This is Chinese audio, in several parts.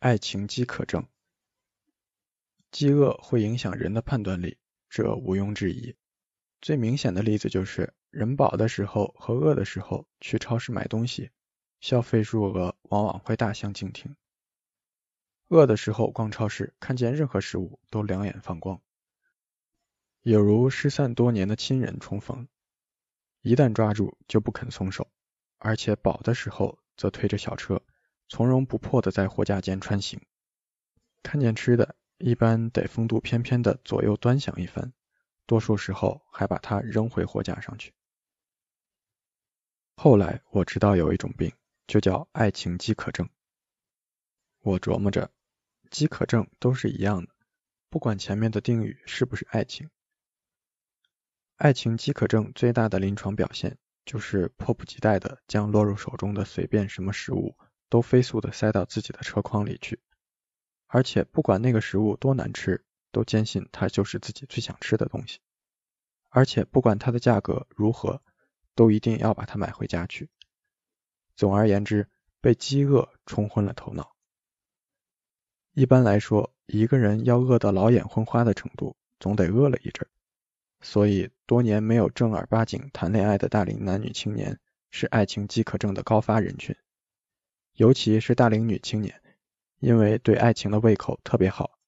爱情饥渴症。饥饿会影响人的判断力，这毋庸置疑。最明显的例子就是，人饱的时候和饿的时候去超市买东西，消费数额往往会大相径庭。饿的时候逛超市，看见任何食物都两眼放光，有如失散多年的亲人重逢，一旦抓住就不肯松手。而且饱的时候则推着小车，从容不迫的在货架间穿行，看见吃的。一般得风度翩翩的左右端详一番，多数时候还把它扔回货架上去。后来我知道有一种病，就叫爱情饥渴症。我琢磨着，饥渴症都是一样的，不管前面的定语是不是爱情。爱情饥渴症最大的临床表现，就是迫不及待的将落入手中的随便什么食物，都飞速的塞到自己的车筐里去。而且不管那个食物多难吃，都坚信它就是自己最想吃的东西。而且不管它的价格如何，都一定要把它买回家去。总而言之，被饥饿冲昏了头脑。一般来说，一个人要饿得老眼昏花的程度，总得饿了一阵。所以，多年没有正儿八经谈恋爱的大龄男女青年，是爱情饥渴症的高发人群。尤其是大龄女青年。因为对爱情的胃口特别好，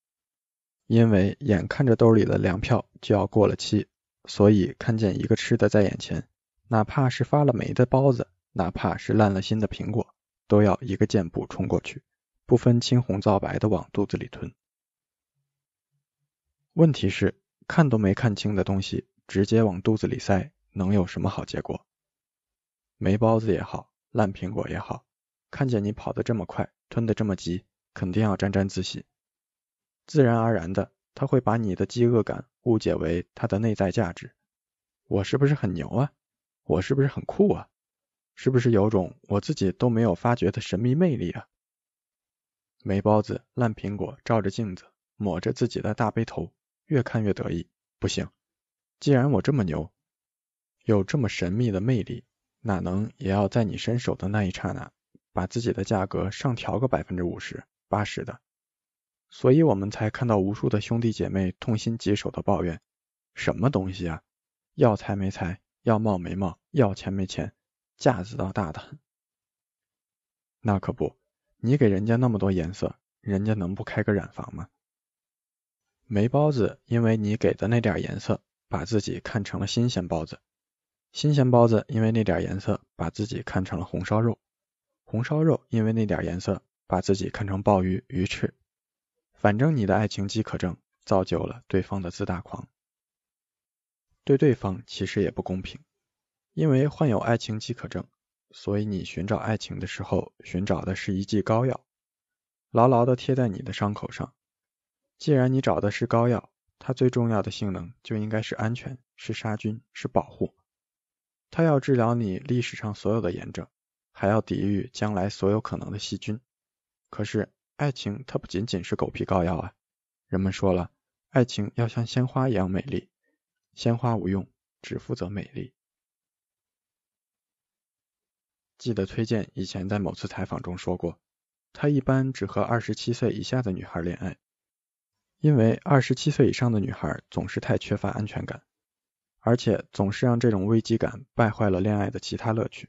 因为眼看着兜里的粮票就要过了期，所以看见一个吃的在眼前，哪怕是发了霉的包子，哪怕是烂了心的苹果，都要一个箭步冲过去，不分青红皂白的往肚子里吞。问题是，看都没看清的东西，直接往肚子里塞，能有什么好结果？霉包子也好，烂苹果也好，看见你跑得这么快，吞得这么急。肯定要沾沾自喜，自然而然的，他会把你的饥饿感误解为他的内在价值。我是不是很牛啊？我是不是很酷啊？是不是有种我自己都没有发觉的神秘魅力啊？霉包子、烂苹果，照着镜子，抹着自己的大背头，越看越得意。不行，既然我这么牛，有这么神秘的魅力，哪能也要在你伸手的那一刹那，把自己的价格上调个百分之五十？八十的，所以我们才看到无数的兄弟姐妹痛心疾首的抱怨：什么东西啊？要财没财，要貌没貌，要钱没钱，架子倒大的很。那可不，你给人家那么多颜色，人家能不开个染房吗？没包子因为你给的那点颜色，把自己看成了新鲜包子；新鲜包子因为那点颜色，把自己看成了红烧肉；红烧肉因为那点颜色。把自己看成鲍鱼、鱼翅，反正你的爱情饥渴症造就了对方的自大狂，对对方其实也不公平，因为患有爱情饥渴症，所以你寻找爱情的时候，寻找的是一剂膏药，牢牢的贴在你的伤口上。既然你找的是膏药，它最重要的性能就应该是安全，是杀菌，是保护，它要治疗你历史上所有的炎症，还要抵御将来所有可能的细菌。可是，爱情它不仅仅是狗皮膏药啊！人们说了，爱情要像鲜花一样美丽，鲜花无用，只负责美丽。记得推荐以前在某次采访中说过，他一般只和二十七岁以下的女孩恋爱，因为二十七岁以上的女孩总是太缺乏安全感，而且总是让这种危机感败坏了恋爱的其他乐趣。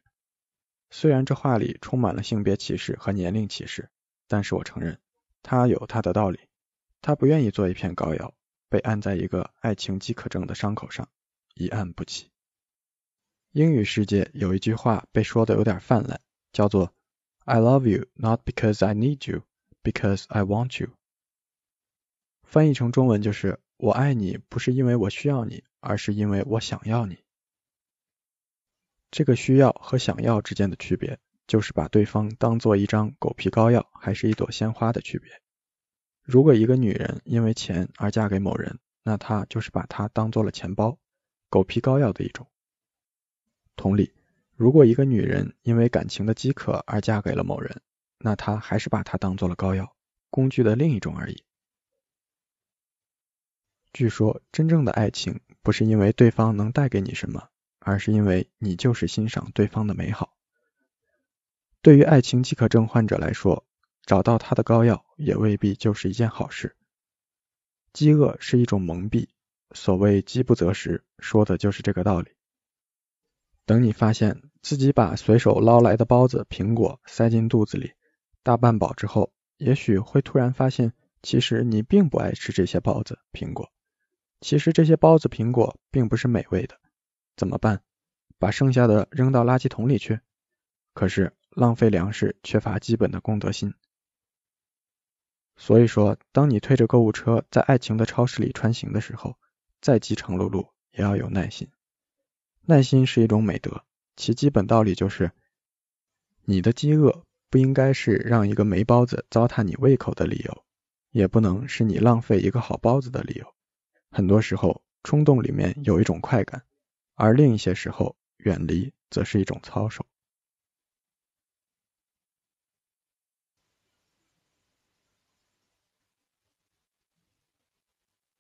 虽然这话里充满了性别歧视和年龄歧视。但是我承认，他有他的道理。他不愿意做一片膏药，被按在一个爱情饥渴症的伤口上，一按不起。英语世界有一句话被说的有点泛滥，叫做 "I love you not because I need you, because I want you"。翻译成中文就是我爱你不是因为我需要你，而是因为我想要你。这个需要和想要之间的区别。就是把对方当做一张狗皮膏药，还是一朵鲜花的区别。如果一个女人因为钱而嫁给某人，那她就是把他当做了钱包，狗皮膏药的一种。同理，如果一个女人因为感情的饥渴而嫁给了某人，那她还是把他当做了膏药，工具的另一种而已。据说，真正的爱情不是因为对方能带给你什么，而是因为你就是欣赏对方的美好。对于爱情饥渴症患者来说，找到他的膏药也未必就是一件好事。饥饿是一种蒙蔽，所谓饥不择食，说的就是这个道理。等你发现自己把随手捞来的包子、苹果塞进肚子里，大半饱之后，也许会突然发现，其实你并不爱吃这些包子、苹果。其实这些包子、苹果并不是美味的，怎么办？把剩下的扔到垃圾桶里去？可是浪费粮食，缺乏基本的公德心。所以说，当你推着购物车在爱情的超市里穿行的时候，再饥肠辘辘也要有耐心。耐心是一种美德，其基本道理就是，你的饥饿不应该是让一个没包子糟蹋你胃口的理由，也不能是你浪费一个好包子的理由。很多时候，冲动里面有一种快感，而另一些时候，远离则是一种操守。